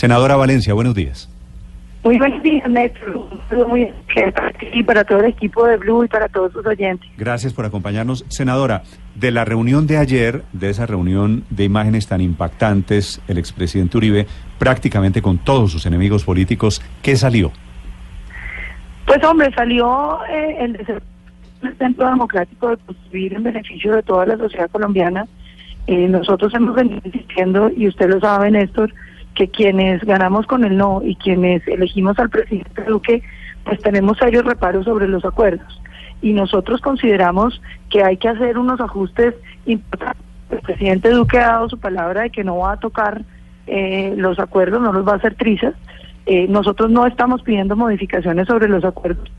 Senadora Valencia, buenos días. Muy buenos días, Néstor. Un saludo muy ti y para todo el equipo de Blue y para todos sus oyentes. Gracias por acompañarnos. Senadora, de la reunión de ayer, de esa reunión de imágenes tan impactantes, el expresidente Uribe, prácticamente con todos sus enemigos políticos, ¿qué salió? Pues hombre, salió eh, el centro democrático de construir en beneficio de toda la sociedad colombiana. Eh, nosotros hemos venido insistiendo, y usted lo sabe, Néstor, que quienes ganamos con el no y quienes elegimos al presidente Duque, pues tenemos serios reparos sobre los acuerdos. Y nosotros consideramos que hay que hacer unos ajustes importantes. El presidente Duque ha dado su palabra de que no va a tocar eh, los acuerdos, no los va a hacer trizas. Eh, nosotros no estamos pidiendo modificaciones sobre los acuerdos,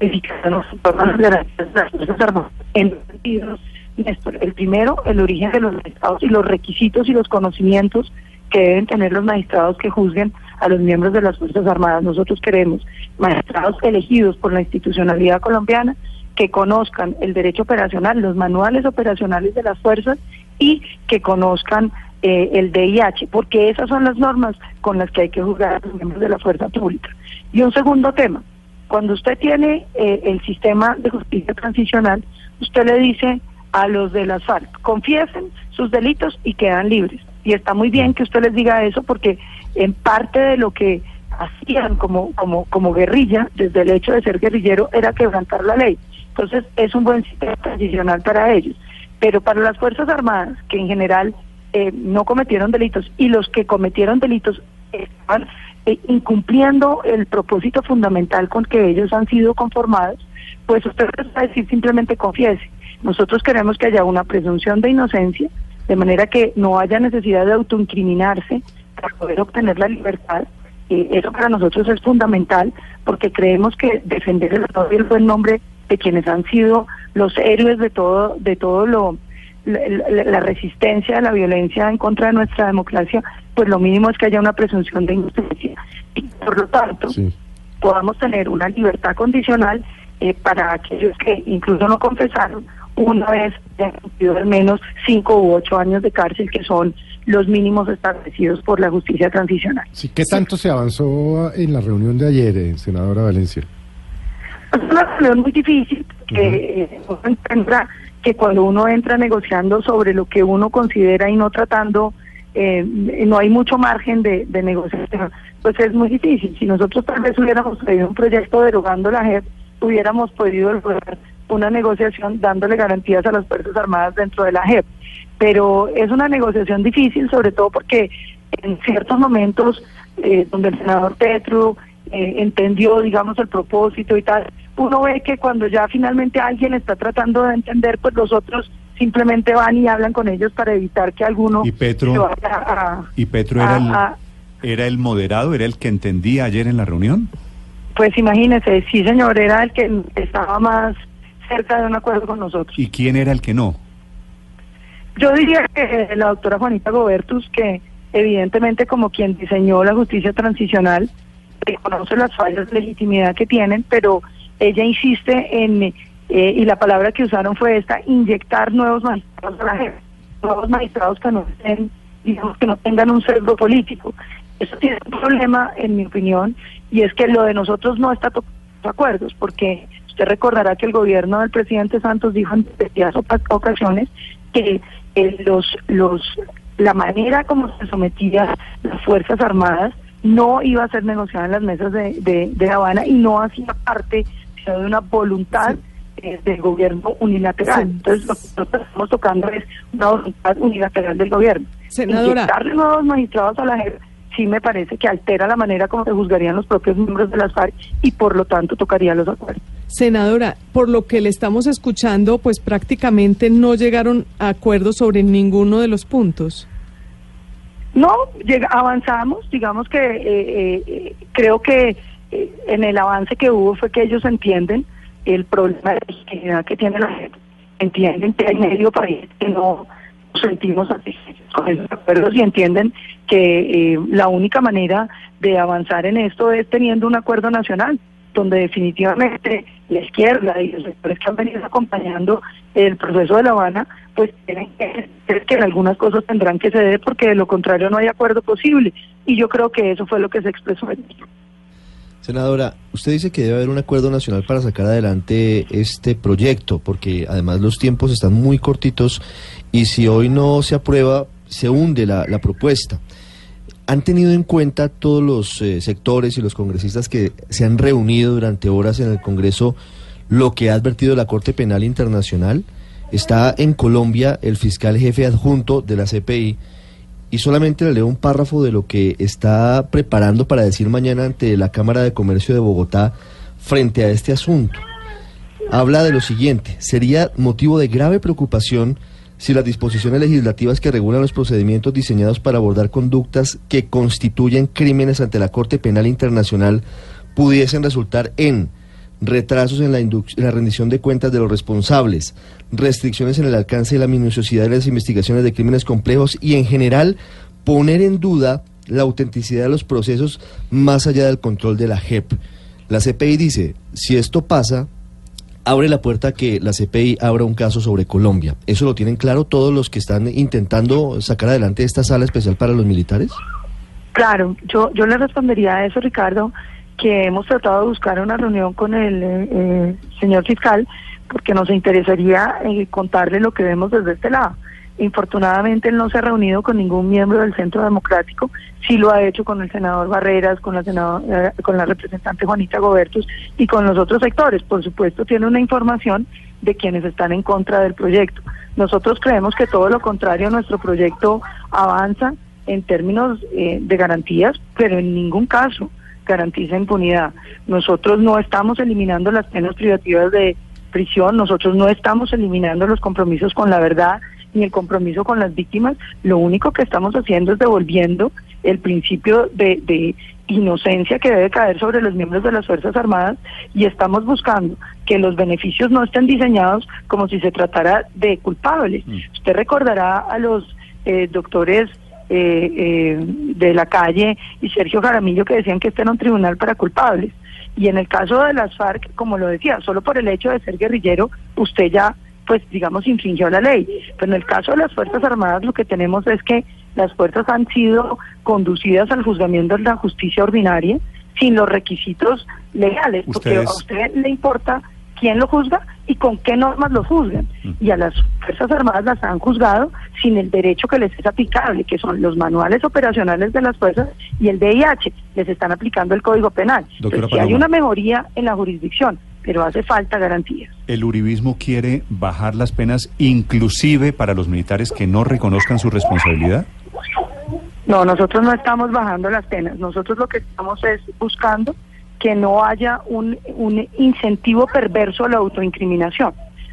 modificaciones Fuerzas Armadas en dos sentidos, Néstor. El primero, el origen de los estados y los requisitos y los conocimientos que deben tener los magistrados que juzguen a los miembros de las Fuerzas Armadas. Nosotros queremos magistrados elegidos por la institucionalidad colombiana que conozcan el derecho operacional, los manuales operacionales de las fuerzas y que conozcan eh, el DIH, porque esas son las normas con las que hay que juzgar a los miembros de la fuerza pública. Y un segundo tema, cuando usted tiene eh, el sistema de justicia transicional, usted le dice a los de las confiesen sus delitos y quedan libres y está muy bien que usted les diga eso porque en parte de lo que hacían como, como, como guerrilla, desde el hecho de ser guerrillero, era quebrantar la ley. Entonces es un buen sistema transicional para ellos. Pero para las Fuerzas Armadas, que en general eh, no cometieron delitos, y los que cometieron delitos estaban eh, incumpliendo el propósito fundamental con que ellos han sido conformados, pues usted les va a decir simplemente confiese. Nosotros queremos que haya una presunción de inocencia, de manera que no haya necesidad de autoincriminarse para poder obtener la libertad. Eh, eso para nosotros es fundamental porque creemos que defender el honor y el buen nombre de quienes han sido los héroes de todo, de todo lo la, resistencia a la violencia en contra de nuestra democracia, pues lo mínimo es que haya una presunción de inocencia y por lo tanto podamos tener una libertad condicional eh, para aquellos que incluso no confesaron una vez ya cumplido al menos cinco u ocho años de cárcel, que son los mínimos establecidos por la justicia transicional. Sí, ¿Qué tanto se avanzó en la reunión de ayer, eh, senadora Valencia? Es una reunión muy difícil, que uh que cuando uno entra negociando sobre lo que uno considera y no tratando, eh, no hay mucho margen de, de negociación, pues es muy difícil. Si nosotros tal vez hubiéramos traído un proyecto derogando la JEP, hubiéramos podido lograr una negociación dándole garantías a las Fuerzas Armadas dentro de la JEP. Pero es una negociación difícil, sobre todo porque en ciertos momentos eh, donde el senador Petro eh, entendió, digamos, el propósito y tal, uno ve que cuando ya finalmente alguien está tratando de entender, pues los otros simplemente van y hablan con ellos para evitar que alguno y Petro, vaya a, y Petro era, el, era el moderado, era el que entendía ayer en la reunión. Pues imagínese, sí señor, era el que estaba más cerca de un acuerdo con nosotros. ¿Y quién era el que no? Yo diría que la doctora Juanita Gobertus, que evidentemente como quien diseñó la justicia transicional, reconoce las fallas de legitimidad que tienen, pero ella insiste en, eh, y la palabra que usaron fue esta, inyectar nuevos magistrados a la gente, nuevos magistrados que no estén, digamos que no tengan un sesgo político. Eso tiene un problema, en mi opinión, y es que lo de nosotros no está tocando acuerdos, porque Usted recordará que el gobierno del presidente Santos dijo en varias ocasiones que eh, los, los, la manera como se sometía las Fuerzas Armadas no iba a ser negociada en las mesas de, de, La Habana y no hacía parte sino de una voluntad eh, del gobierno unilateral. Entonces, lo que nosotros estamos tocando es una voluntad unilateral del gobierno. Senadora. darle nuevos magistrados a la sí me parece que altera la manera como se juzgarían los propios miembros de las FARC y por lo tanto tocaría los acuerdos. Senadora, por lo que le estamos escuchando, pues prácticamente no llegaron a acuerdos sobre ninguno de los puntos. No, avanzamos, digamos que eh, eh, eh, creo que en el avance que hubo fue que ellos entienden el problema de legitimidad que tiene la gente, entienden que hay medio país que no sentimos satisfechos con esos acuerdos y entienden que la única manera de avanzar en esto es teniendo un acuerdo nacional donde definitivamente la izquierda y los sectores que han venido acompañando el proceso de La Habana, pues tienen que creer que en algunas cosas tendrán que ceder porque de lo contrario no hay acuerdo posible. Y yo creo que eso fue lo que se expresó. Senadora, usted dice que debe haber un acuerdo nacional para sacar adelante este proyecto, porque además los tiempos están muy cortitos y si hoy no se aprueba, se hunde la propuesta. ¿Han tenido en cuenta todos los eh, sectores y los congresistas que se han reunido durante horas en el Congreso lo que ha advertido la Corte Penal Internacional? Está en Colombia el fiscal jefe adjunto de la CPI y solamente le leo un párrafo de lo que está preparando para decir mañana ante la Cámara de Comercio de Bogotá frente a este asunto. Habla de lo siguiente, sería motivo de grave preocupación si las disposiciones legislativas que regulan los procedimientos diseñados para abordar conductas que constituyen crímenes ante la Corte Penal Internacional pudiesen resultar en retrasos en la, la, rendición de cuentas de los responsables, restricciones en el alcance y la minuciosidad de las investigaciones de crímenes complejos y en general poner en duda la autenticidad de los procesos más allá del control de la JEP. La CPI dice, si esto pasa, abre la puerta a que la CPI abra un caso sobre Colombia. ¿Eso lo tienen claro todos los que están intentando sacar adelante esta sala especial para los militares? Claro, yo, yo le respondería a eso, Ricardo, que hemos tratado de buscar una reunión con el eh, señor fiscal porque nos interesaría eh, contarle lo que vemos desde este lado. Infortunadamente él no se ha reunido con ningún miembro del Centro Democrático, sí lo ha hecho con el senador Barreras, con la senadora, eh, con la representante Juanita Gobertus y con los otros sectores. Por supuesto tiene una información de quienes están en contra del proyecto. Nosotros creemos que todo lo contrario, nuestro proyecto avanza en términos eh, de garantías, pero en ningún caso garantiza impunidad. Nosotros no estamos eliminando las penas privativas de prisión, nosotros no estamos eliminando los compromisos con la verdad ni el compromiso con las víctimas, lo único que estamos haciendo es devolviendo el principio de, de inocencia que debe caer sobre los miembros de las Fuerzas Armadas y estamos buscando que los beneficios no estén diseñados como si se tratara de culpables. Mm. Usted recordará a los eh, doctores eh, eh, de la calle y Sergio Jaramillo que decían que este era un tribunal para culpables. Y en el caso de las FARC, como lo decía, solo por el hecho de ser guerrillero, usted ya, pues digamos, infringió la ley. Pero en el caso de las Fuerzas Armadas, lo que tenemos es que las fuerzas han sido conducidas al juzgamiento de la justicia ordinaria sin los requisitos legales, porque a usted le importa quién lo juzga y con qué normas lo juzgan. Mm. Y a las Fuerzas Armadas las han juzgado sin el derecho que les es aplicable, que son los manuales operacionales de las fuerzas y el DIH. Les están aplicando el Código Penal. si hay una mejoría en la jurisdicción, pero hace falta garantías. ¿El uribismo quiere bajar las penas inclusive para los militares que no reconozcan su responsabilidad? No, nosotros no estamos bajando las penas. Nosotros lo que estamos es buscando que no haya un, un incentivo perverso a la autoincriminación.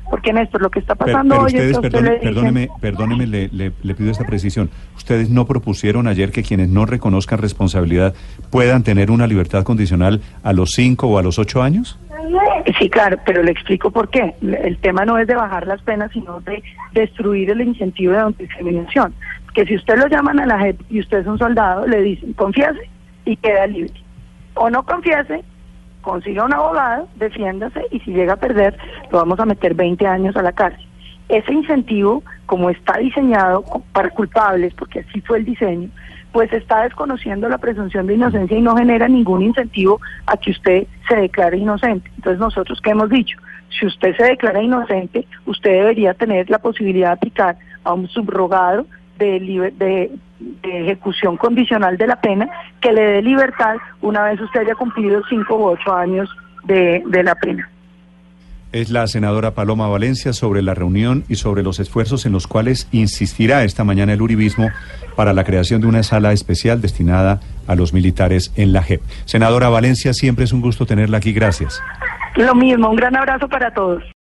Porque Néstor, lo que está pasando hoy es que perdóneme, perdóneme, le, le, pido esta precisión. ¿Ustedes no propusieron ayer que quienes no reconozcan responsabilidad puedan tener una libertad condicional a los cinco o a los ocho años? Sí, claro, pero le explico por qué. El tema no es de bajar las penas, sino de destruir el incentivo de autoincriminación. Que si usted lo llaman a la JEP y usted es un soldado, le dicen, confiese y queda libre o no confiese, consiga un abogado, defiéndase y si llega a perder, lo vamos a meter 20 años a la cárcel. Ese incentivo, como está diseñado para culpables, porque así fue el diseño, pues está desconociendo la presunción de inocencia y no genera ningún incentivo a que usted se declare inocente. Entonces nosotros, ¿qué hemos dicho? Si usted se declara inocente, usted debería tener la posibilidad de aplicar a un subrogado de, de, ejecución condicional de la pena que le dé libertad una vez usted haya cumplido cinco u ocho años de, de la pena. Es la senadora Paloma Valencia sobre la reunión y sobre los esfuerzos en los cuales insistirá esta mañana el Uribismo para la creación de una sala especial destinada a los militares en la JEP. Senadora Valencia, siempre es un gusto tenerla aquí. Gracias. Lo mismo, un gran abrazo para todos.